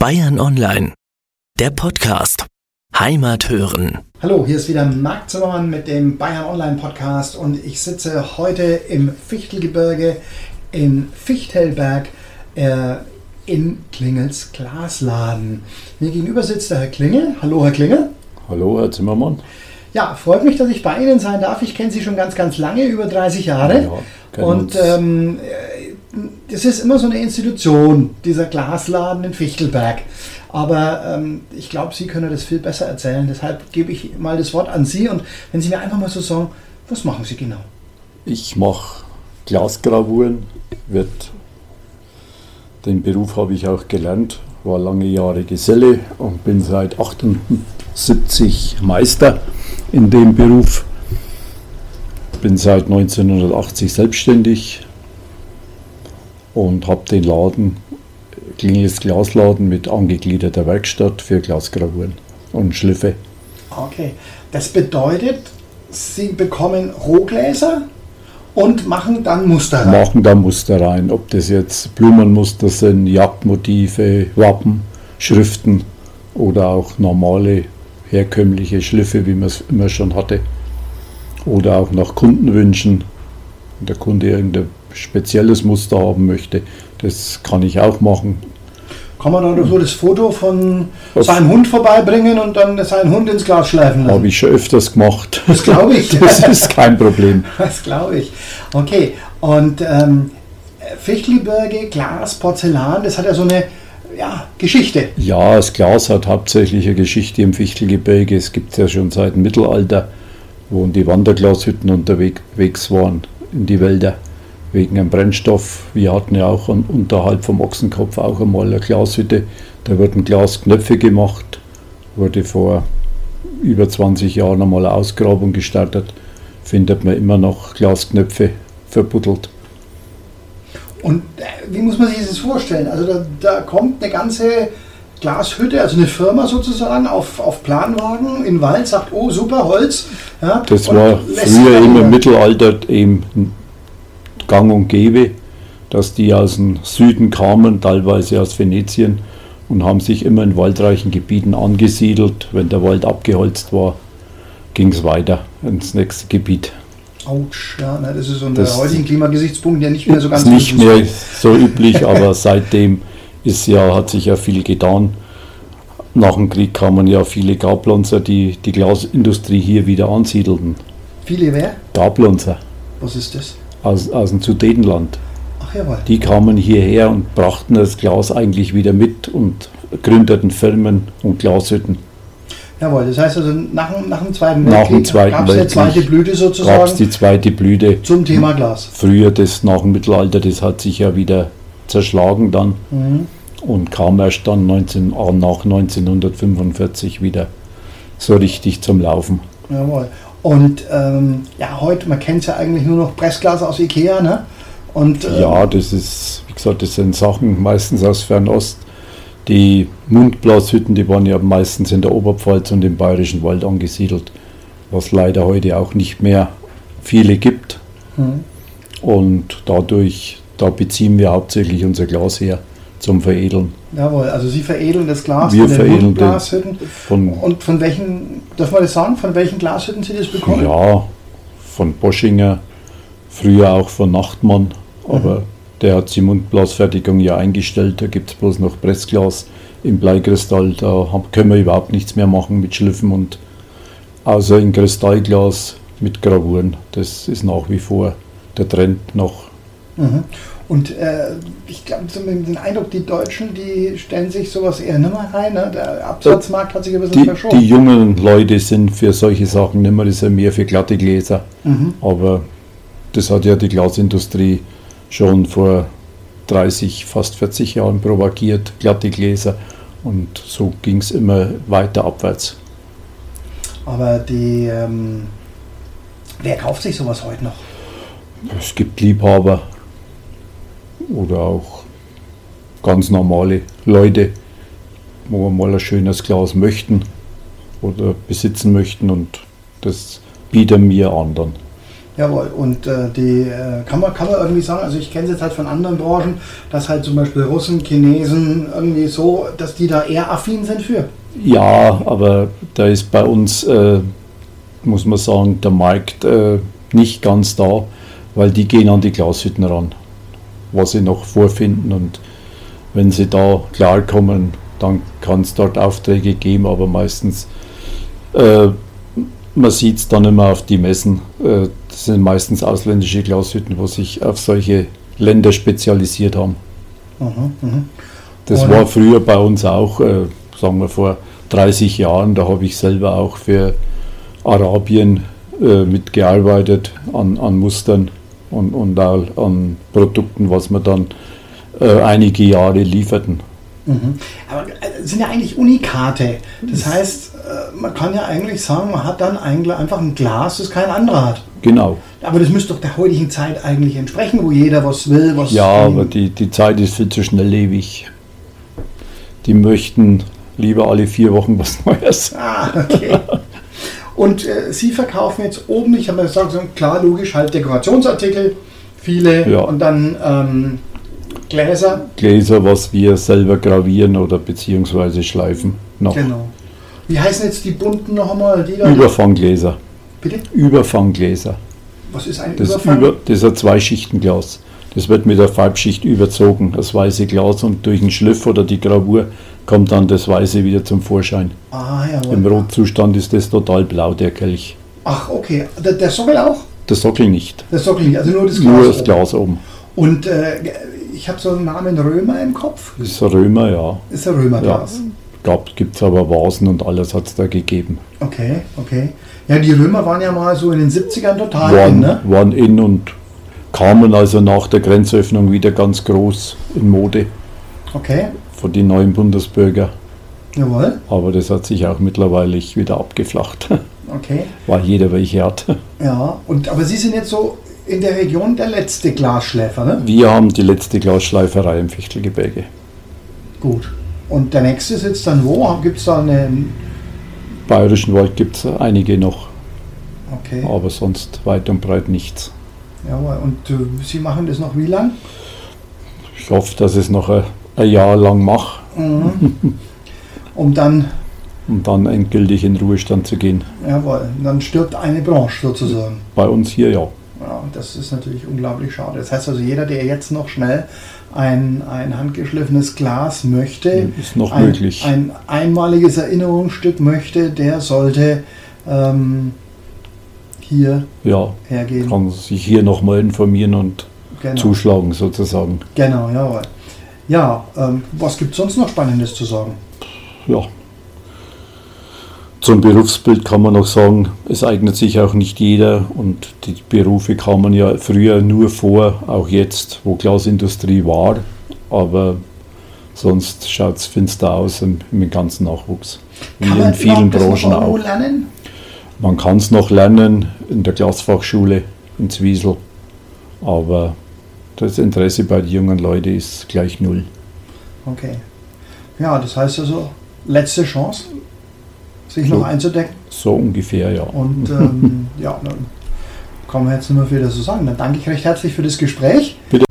Bayern Online, der Podcast. Heimat hören. Hallo, hier ist wieder Marc Zimmermann mit dem Bayern Online Podcast und ich sitze heute im Fichtelgebirge in Fichtelberg äh, in Klingels Glasladen. Mir gegenüber sitzt der Herr Klingel. Hallo, Herr Klingel. Hallo, Herr Zimmermann. Ja, freut mich, dass ich bei Ihnen sein darf. Ich kenne Sie schon ganz, ganz lange, über 30 Jahre. Ja, und ähm, das ist immer so eine Institution, dieser Glasladen in Fichtelberg. Aber ähm, ich glaube, Sie können das viel besser erzählen. Deshalb gebe ich mal das Wort an Sie und wenn Sie mir einfach mal so sagen, was machen Sie genau? Ich mache Glasgravuren, wird, den Beruf habe ich auch gelernt, war lange Jahre Geselle und bin seit 78 Meister in dem Beruf. Bin seit 1980 selbstständig, und habe den Laden, Klingels Glasladen mit angegliederter Werkstatt für Glasgravuren und Schliffe. Okay, das bedeutet, Sie bekommen Rohgläser und machen dann Muster rein? Machen dann Muster rein, ob das jetzt Blumenmuster sind, Jagdmotive, Wappen, Schriften oder auch normale herkömmliche Schliffe, wie man es immer schon hatte. Oder auch nach Kundenwünschen. Wenn der Kunde irgendeine spezielles Muster haben möchte. Das kann ich auch machen. Kann man dann so das Foto von Was? seinem Hund vorbeibringen und dann seinen Hund ins Glas schleifen lassen? Habe ich schon öfters gemacht. Das glaube ich. das ist kein Problem. Das glaube ich. Okay, und ähm, Fichtelgebirge, Glas, Porzellan, das hat ja so eine ja, Geschichte. Ja, das Glas hat hauptsächlich eine Geschichte im Fichtelgebirge. Es gibt es ja schon seit dem Mittelalter, wo die Wanderglashütten unterwegs waren in die Wälder wegen dem Brennstoff. Wir hatten ja auch unterhalb vom Ochsenkopf auch einmal eine Glashütte. Da wurden Glasknöpfe gemacht, wurde vor über 20 Jahren einmal eine Ausgrabung gestartet. Findet man immer noch Glasknöpfe verbuddelt. Und äh, wie muss man sich das vorstellen? Also da, da kommt eine ganze Glashütte, also eine Firma sozusagen, auf, auf Planwagen in Wald, sagt, oh super, Holz. Ja, das war früher im Mittelalter eben gang und gäbe, dass die aus dem Süden kamen, teilweise aus Venetien, und haben sich immer in waldreichen Gebieten angesiedelt. Wenn der Wald abgeholzt war, ging es weiter ins nächste Gebiet. Autsch, ja, ne, das ist unter heutigen Klimagesichtspunkten ja nicht mehr so ganz ist nicht mehr so üblich, aber seitdem ist ja, hat sich ja viel getan. Nach dem Krieg kamen ja viele Gablonzer, die die Glasindustrie hier wieder ansiedelten. Viele wer? Gablonzer. Was ist das? Aus, aus dem Sudetenland. Ach jawohl. Die kamen hierher und brachten das Glas eigentlich wieder mit und gründeten Firmen und Glashütten. Jawohl, das heißt also nach, nach dem Zweiten Weltkrieg gab es die zweite Blüte sozusagen. Gab es die zweite Blüte. Zum Thema Glas. Früher, das nach dem Mittelalter, das hat sich ja wieder zerschlagen dann mhm. und kam erst dann 19, nach 1945 wieder so richtig zum Laufen. Jawohl. Und ähm, ja, heute, man kennt es ja eigentlich nur noch Pressglas aus Ikea, ne? Und, ähm, ja, das ist, wie gesagt, das sind Sachen meistens aus Fernost. Die Mundglashütten, die waren ja meistens in der Oberpfalz und im Bayerischen Wald angesiedelt, was leider heute auch nicht mehr viele gibt. Mhm. Und dadurch, da beziehen wir hauptsächlich unser Glas her zum Veredeln. Jawohl, also Sie veredeln das Glas Wir von den Glashütten. Von und von welchen, darf man das sagen, von welchen Glashütten Sie das bekommen? Ja, von Boschinger, früher auch von Nachtmann, aber mhm. der hat die Mundglasfertigung ja eingestellt, da gibt es bloß noch Pressglas im Bleikristall, da können wir überhaupt nichts mehr machen mit Schliffen und außer in Kristallglas mit Gravuren. Das ist nach wie vor der Trend noch. Mhm. Und äh, ich glaube, den Eindruck, die Deutschen, die stellen sich sowas eher nicht mehr rein. Ne? Der Absatzmarkt hat sich ein bisschen die, verschoben. Die jungen Leute sind für solche Sachen nicht mehr, das sind mehr für glatte Gläser. Mhm. Aber das hat ja die Glasindustrie schon vor 30, fast 40 Jahren propagiert, glatte Gläser. Und so ging es immer weiter abwärts. Aber die, ähm, wer kauft sich sowas heute noch? Es gibt Liebhaber, oder auch ganz normale Leute, wo mal ein schönes Glas möchten oder besitzen möchten und das bieten wir anderen. Jawohl, und äh, die äh, kann, man, kann man irgendwie sagen, also ich kenne es jetzt halt von anderen Branchen, dass halt zum Beispiel Russen, Chinesen irgendwie so, dass die da eher affin sind für. Ja, aber da ist bei uns, äh, muss man sagen, der Markt äh, nicht ganz da, weil die gehen an die Glashütten ran, was sie noch vorfinden und wenn sie da klarkommen, dann kann es dort Aufträge geben, aber meistens, äh, man sieht es dann immer auf die Messen, äh, das sind meistens ausländische Glashütten, wo sich auf solche Länder spezialisiert haben. Mhm, mhm. Das war früher bei uns auch, äh, sagen wir vor 30 Jahren, da habe ich selber auch für Arabien äh, mitgearbeitet an, an Mustern und, und auch an Produkten, was wir dann äh, einige Jahre lieferten. Mhm. Aber äh, sind ja eigentlich Unikate. Das heißt, äh, man kann ja eigentlich sagen, man hat dann einfach ein Glas, das kein anderer hat. Genau. Aber das müsste doch der heutigen Zeit eigentlich entsprechen, wo jeder was will, was. Ja, aber die, die Zeit ist viel zu schnelllebig. Die möchten lieber alle vier Wochen was Neues. Ah, okay. Und äh, Sie verkaufen jetzt oben, ich habe ja gesagt, so, klar, logisch, halt Dekorationsartikel, viele Ja. und dann ähm, Gläser. Gläser, was wir selber gravieren oder beziehungsweise schleifen. Noch Genau. Wie heißen jetzt die bunten noch einmal? Die? Überfanggläser. Bitte? Überfanggläser. Was ist ein Das, Überfang? über, das ist ein Zweischichtenglas. Das wird mit der Farbschicht überzogen, das weiße Glas, und durch den Schliff oder die Gravur kommt dann das Weiße wieder zum Vorschein. ah, jawohl. Im Rotzustand ist das total blau, der Kelch. Ach, okay. Der, der Sockel auch? Der Sockel nicht, Der Sockel nicht, also nur das Glas. nur das oben. Glas oben. Und äh, ich habe so einen Namen Römer im Kopf. Ist ein Römer, ja. Ist ein Römerglas. Gab, Gibt es aber Vasen und alles hat es da gegeben. Okay, okay. Ja, die Römer waren ja mal so in den 70ern total in, Waren, ne? waren in und kamen also nach der Grenzöffnung wieder ganz groß in Mode Okay, von den neuen Bundesbürger. jawohl. Aber das hat sich auch mittlerweile wieder abgeflacht, Okay. weil jeder welche hat. Ja, und aber Sie sind jetzt so in der Region der letzte Glasschläfer, ne? Wir haben die letzte Glasschleiferei im Fichtelgebirge. Gut. Und der nächste sitzt dann wo? Gibt es da eine. Bayerischen Wald gibt es einige noch, Okay, aber sonst weit und breit nichts. Jawohl. Und äh, Sie machen das noch wie lang? Ich hoffe, dass ich es noch ein, ein Jahr lang mache, Mhm. um dann, um dann endgültig in Ruhestand zu gehen. jawohl, dann stirbt eine Branche sozusagen. Bei uns hier ja. Ja, das ist natürlich unglaublich schade. Das heißt also, jeder, der jetzt noch schnell ein, ein handgeschliffenes Glas möchte, Ist noch ein, möglich. ein einmaliges Erinnerungsstück möchte, der sollte ähm, hier Ja, hergehen. kann sich hier nochmal informieren und Genau, zuschlagen sozusagen. genau jawohl. Ja, ähm, was gibt es sonst noch Spannendes zu sagen? Ja. Zum Berufsbild kann man noch sagen, es eignet sich auch nicht jeder und die Berufe kamen ja früher nur vor, auch jetzt, wo Glasindustrie war, aber sonst schaut es finster aus im, im ganzen Nachwuchs. Wie in vielen Branchen auch. lernen? Man kann es noch lernen in der Glasfachschule in Zwiesel, aber das Interesse bei den jungen Leuten ist gleich null. Okay. Ja, das heißt also, letzte Chance, sich noch So. einzudecken. So ungefähr, ja. Und ähm, ja, dann kann man jetzt nur viel dazu sagen. Dann danke ich recht herzlich für das Gespräch. Bitte.